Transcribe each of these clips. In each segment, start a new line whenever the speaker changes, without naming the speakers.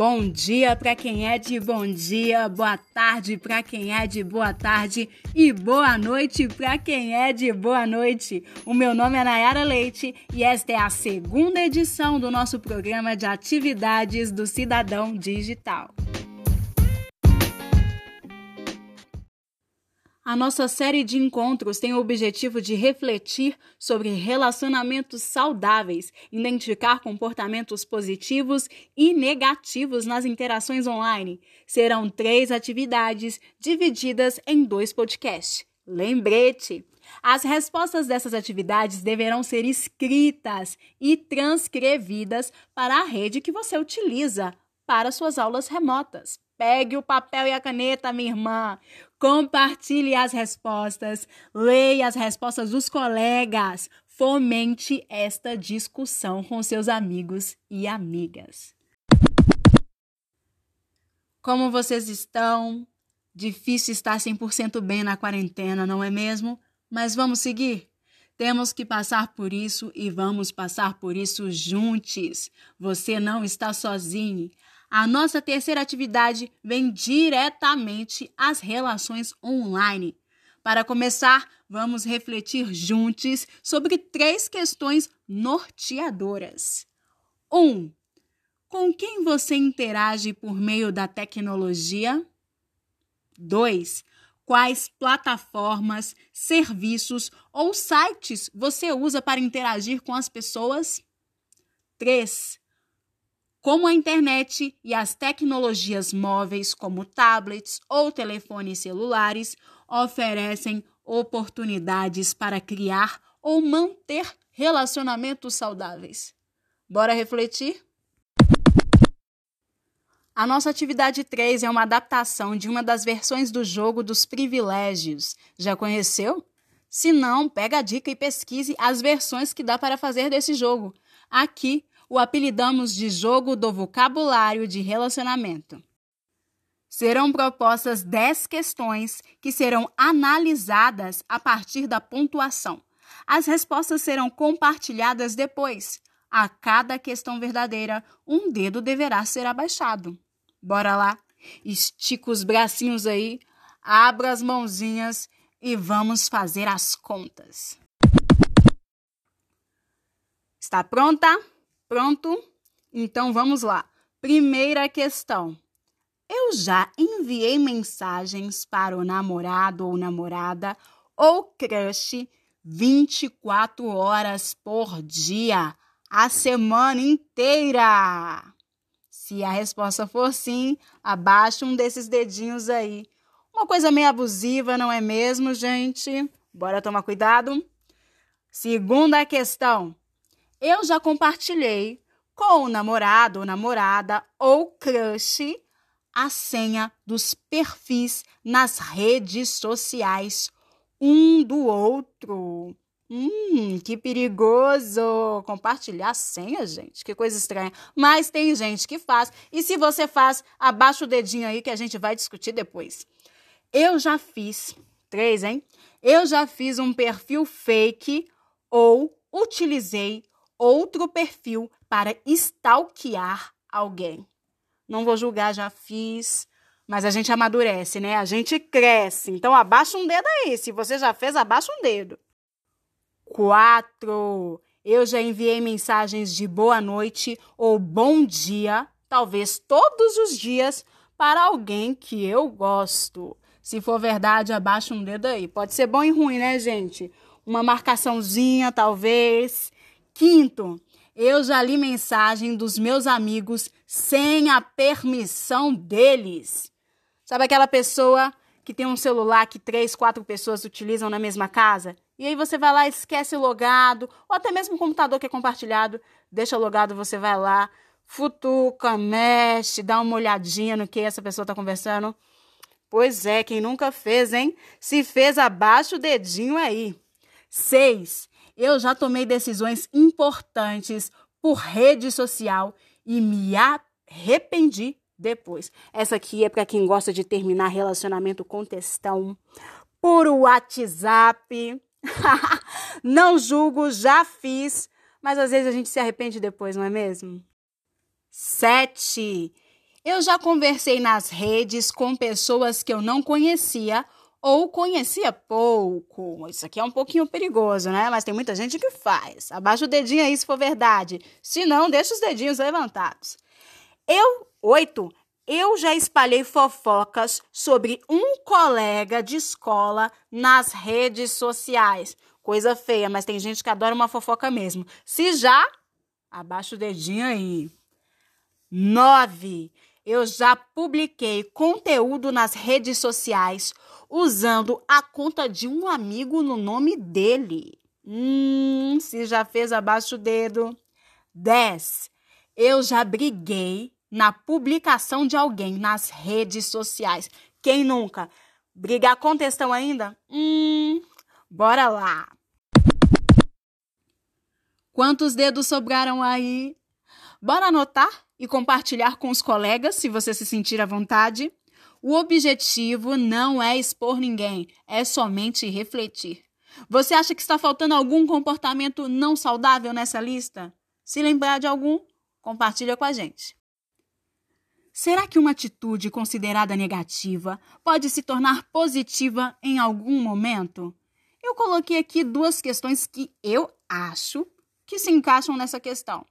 Bom dia para quem é de bom dia, boa tarde para quem é de boa tarde e boa noite para quem é de boa noite. O meu nome é Nayara Leite e esta é a segunda edição do nosso programa de atividades do Cidadão Digital. A nossa série de encontros tem o objetivo de refletir sobre relacionamentos saudáveis, identificar comportamentos positivos e negativos nas interações online. Serão três atividades divididas em dois podcasts. Lembrete! As respostas dessas atividades deverão ser escritas e transcrevidas para a rede que você utiliza para suas aulas remotas. Pegue o papel e a caneta, minha irmã. Compartilhe as respostas. Leia as respostas dos colegas. Fomente esta discussão com seus amigos e amigas. Como vocês estão? Difícil estar 100% bem na quarentena, não é mesmo? Mas vamos seguir? Temos que passar por isso e vamos passar por isso juntos. Você não está sozinho. A nossa terceira atividade vem diretamente às relações online. Para começar, vamos refletir juntos sobre três questões norteadoras. 1. Um, com quem você interage por meio da tecnologia? 2. Quais plataformas, serviços ou sites você usa para interagir com as pessoas? 3 como a internet e as tecnologias móveis, como tablets ou telefones celulares, oferecem oportunidades para criar ou manter relacionamentos saudáveis. Bora refletir? A nossa atividade 3 é uma adaptação de uma das versões do jogo dos privilégios. Já conheceu? Se não, pega a dica e pesquise as versões que dá para fazer desse jogo. Aqui o apelidamos de jogo do vocabulário de relacionamento. Serão propostas 10 questões que serão analisadas a partir da pontuação. As respostas serão compartilhadas depois. A cada questão verdadeira, um dedo deverá ser abaixado. Bora lá? Estica os bracinhos aí, abra as mãozinhas e vamos fazer as contas. Está pronta? Pronto? Então vamos lá. Primeira questão. Eu já enviei mensagens para o namorado ou namorada ou crush 24 horas por dia, a semana inteira? Se a resposta for sim, abaixa um desses dedinhos aí. Uma coisa meio abusiva, não é mesmo, gente? Bora tomar cuidado? Segunda questão. Eu já compartilhei com o namorado ou namorada ou crush a senha dos perfis nas redes sociais um do outro. Hum, que perigoso! Compartilhar senha, gente, que coisa estranha. Mas tem gente que faz. E se você faz, abaixa o dedinho aí que a gente vai discutir depois. Eu já fiz, três, hein? Eu já fiz um perfil fake ou utilizei outro perfil para stalkear alguém. Não vou julgar, já fiz, mas a gente amadurece, né? A gente cresce. Então abaixa um dedo aí. Se você já fez, abaixa um dedo. Quatro. Eu já enviei mensagens de boa noite ou bom dia, talvez todos os dias, para alguém que eu gosto. Se for verdade, abaixa um dedo aí. Pode ser bom e ruim, né, gente? Uma marcaçãozinha, talvez. Quinto, eu já li mensagem dos meus amigos sem a permissão deles. Sabe aquela pessoa que tem um celular que três, quatro pessoas utilizam na mesma casa? E aí você vai lá, esquece o logado, ou até mesmo o computador que é compartilhado, deixa logado, você vai lá, futuca, mexe, dá uma olhadinha no que essa pessoa está conversando. Pois é, quem nunca fez, hein? Se fez, abaixa o dedinho aí. Seis, eu já tomei decisões importantes por rede social e me arrependi depois. Essa aqui é para quem gosta de terminar relacionamento com textão por WhatsApp. não julgo, já fiz, mas às vezes a gente se arrepende depois, não é mesmo? Sete. Eu já conversei nas redes com pessoas que eu não conhecia ou conhecia pouco. Isso aqui é um pouquinho perigoso, né? Mas tem muita gente que faz. Abaixa o dedinho aí se for verdade. Se não, deixa os dedinhos levantados. Eu, oito, eu já espalhei fofocas sobre um colega de escola nas redes sociais. Coisa feia, mas tem gente que adora uma fofoca mesmo. Se já, abaixa o dedinho aí. Nove, eu já publiquei conteúdo nas redes sociais usando a conta de um amigo no nome dele. Hum, se já fez, abaixa o dedo. 10. Eu já briguei na publicação de alguém nas redes sociais. Quem nunca? Brigar com textão ainda? Hum, bora lá. Quantos dedos sobraram aí? Bora anotar e compartilhar com os colegas se você se sentir à vontade. O objetivo não é expor ninguém, é somente refletir. Você acha que está faltando algum comportamento não saudável nessa lista? Se lembrar de algum, compartilha com a gente. Será que uma atitude considerada negativa pode se tornar positiva em algum momento? Eu coloquei aqui duas questões que eu acho que se encaixam nessa questão.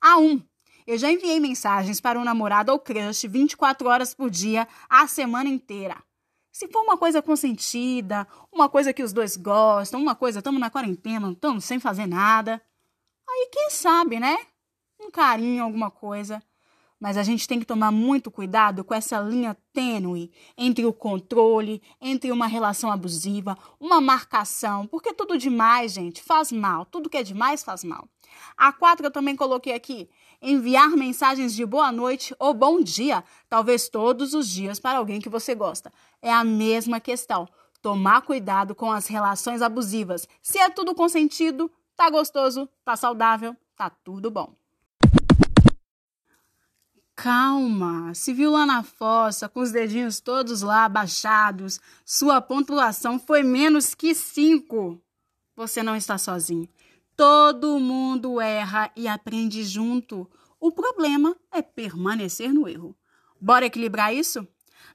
A 1. Um, eu já enviei mensagens para o namorado ou crush 24 horas por dia, a semana inteira. Se for uma coisa consentida, uma coisa que os dois gostam, uma coisa, estamos na quarentena, estamos sem fazer nada. Aí quem sabe, né? Um carinho, alguma coisa. Mas a gente tem que tomar muito cuidado com essa linha tênue entre o controle, entre uma relação abusiva, uma marcação, porque tudo demais, gente, faz mal. Tudo que é demais faz mal. A quatro eu também coloquei aqui: enviar mensagens de boa noite ou bom dia, talvez todos os dias para alguém que você gosta. É a mesma questão. Tomar cuidado com as relações abusivas. Se é tudo consentido, tá gostoso, tá saudável, tá tudo bom. Calma, se viu lá na fossa, com os dedinhos todos lá abaixados, sua pontuação foi menos que cinco. Você não está sozinho. Todo mundo erra e aprende junto. O problema é permanecer no erro. Bora equilibrar isso?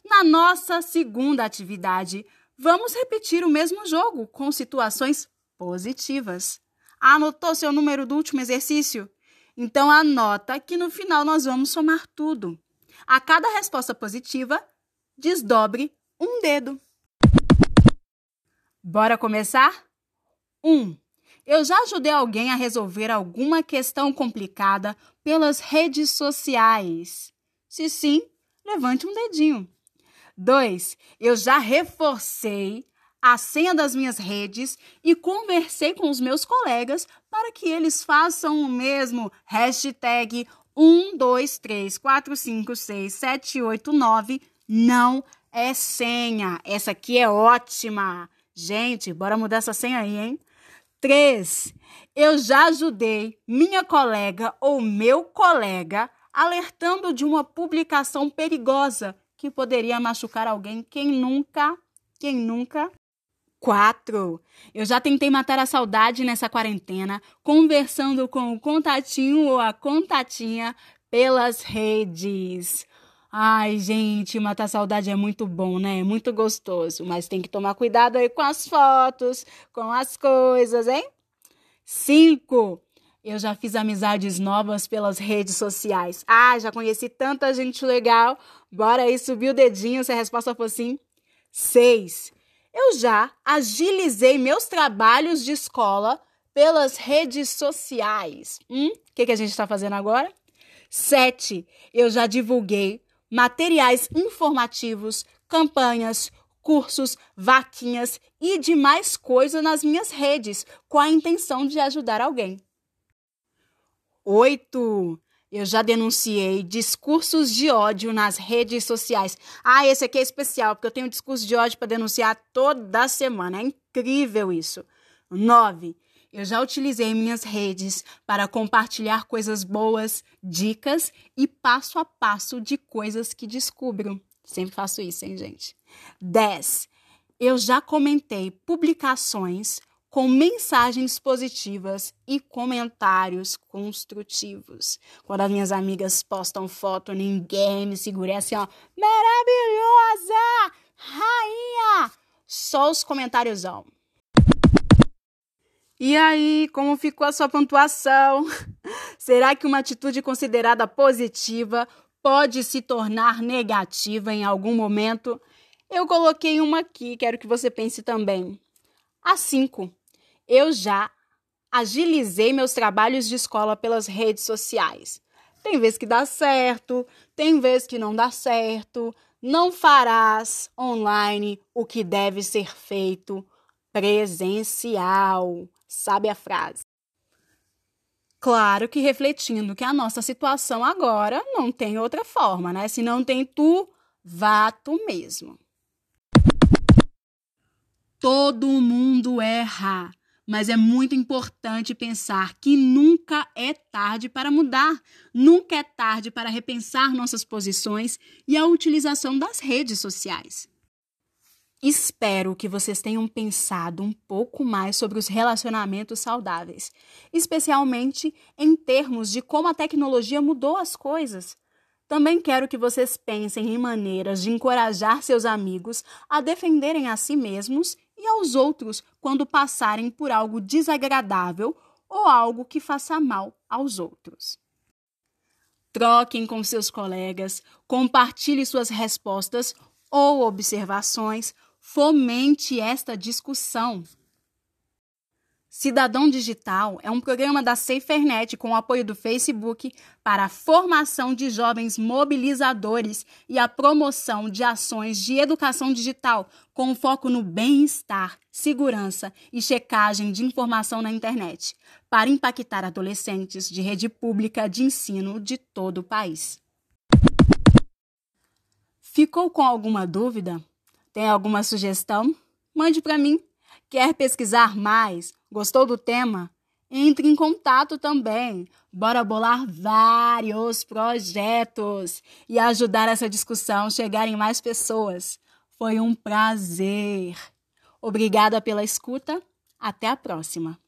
Na nossa segunda atividade, vamos repetir o mesmo jogo com situações positivas. Anotou seu número do último exercício? Então anota que no final nós vamos somar tudo. A cada resposta positiva, desdobre um dedo. Bora começar? 1. Um, eu já ajudei alguém a resolver alguma questão complicada pelas redes sociais. Se sim, levante um dedinho. 2. Eu já reforcei a senha das minhas redes e conversei com os meus colegas para que eles façam o mesmo. Hashtag 1, 2, 3, 4, 5, 6, 7, 8, 9. Não é senha. Essa aqui é ótima. Gente, bora mudar essa senha aí, hein? 3. Eu já ajudei minha colega ou meu colega alertando de uma publicação perigosa que poderia machucar alguém. Quem nunca? Quem nunca? Quatro. Eu já tentei matar a saudade nessa quarentena, conversando com o contatinho ou a contatinha pelas redes. Ai, gente, matar saudade é muito bom, né? É muito gostoso, mas tem que tomar cuidado aí com as fotos, com as coisas, hein? Cinco. Eu já fiz amizades novas pelas redes sociais. Ah, já conheci tanta gente legal. Bora aí subir o dedinho se a resposta for sim. Seis. Eu já agilizei meus trabalhos de escola pelas redes sociais. Hum? O que, que a gente está fazendo agora? Sete, eu já divulguei materiais informativos, campanhas, cursos, vaquinhas e demais coisas nas minhas redes com a intenção de ajudar alguém. Oito, eu já denunciei discursos de ódio nas redes sociais. Ah, esse aqui é especial, porque eu tenho discurso de ódio para denunciar toda semana. É incrível isso. 9. Eu já utilizei minhas redes para compartilhar coisas boas, dicas e passo a passo de coisas que descubro. Sempre faço isso, hein, gente? 10. Eu já comentei publicações com mensagens positivas e comentários construtivos. Quando as minhas amigas postam foto, ninguém me segura é assim, ó, maravilhosa, rainha, só os comentários. E aí, como ficou a sua pontuação? Será que uma atitude considerada positiva pode se tornar negativa em algum momento? Eu coloquei uma aqui, quero que você pense também. A 5. Eu já agilizei meus trabalhos de escola pelas redes sociais. Tem vezes que dá certo, tem vezes que não dá certo. Não farás online o que deve ser feito presencial. Sabe a frase? Claro que refletindo que a nossa situação agora não tem outra forma, né? Se não tem tu, vá tu mesmo. Todo mundo erra, mas é muito importante pensar que nunca é tarde para mudar, nunca é tarde para repensar nossas posições e a utilização das redes sociais. Espero que vocês tenham pensado um pouco mais sobre os relacionamentos saudáveis, especialmente em termos de como a tecnologia mudou as coisas. Também quero que vocês pensem em maneiras de encorajar seus amigos a defenderem a si mesmos e aos outros quando passarem por algo desagradável ou algo que faça mal aos outros. Troquem com seus colegas, compartilhe suas respostas ou observações fomente esta discussão. Cidadão Digital é um programa da SaferNet com o apoio do Facebook para a formação de jovens mobilizadores e a promoção de ações de educação digital com foco no bem-estar, segurança e checagem de informação na internet, para impactar adolescentes de rede pública de ensino de todo o país. Ficou com alguma dúvida? Tem alguma sugestão? Mande para mim. Quer pesquisar mais? Gostou do tema? Entre em contato também. Bora bolar vários projetos e ajudar essa discussão chegar em mais pessoas. Foi um prazer. Obrigada pela escuta. Até a próxima.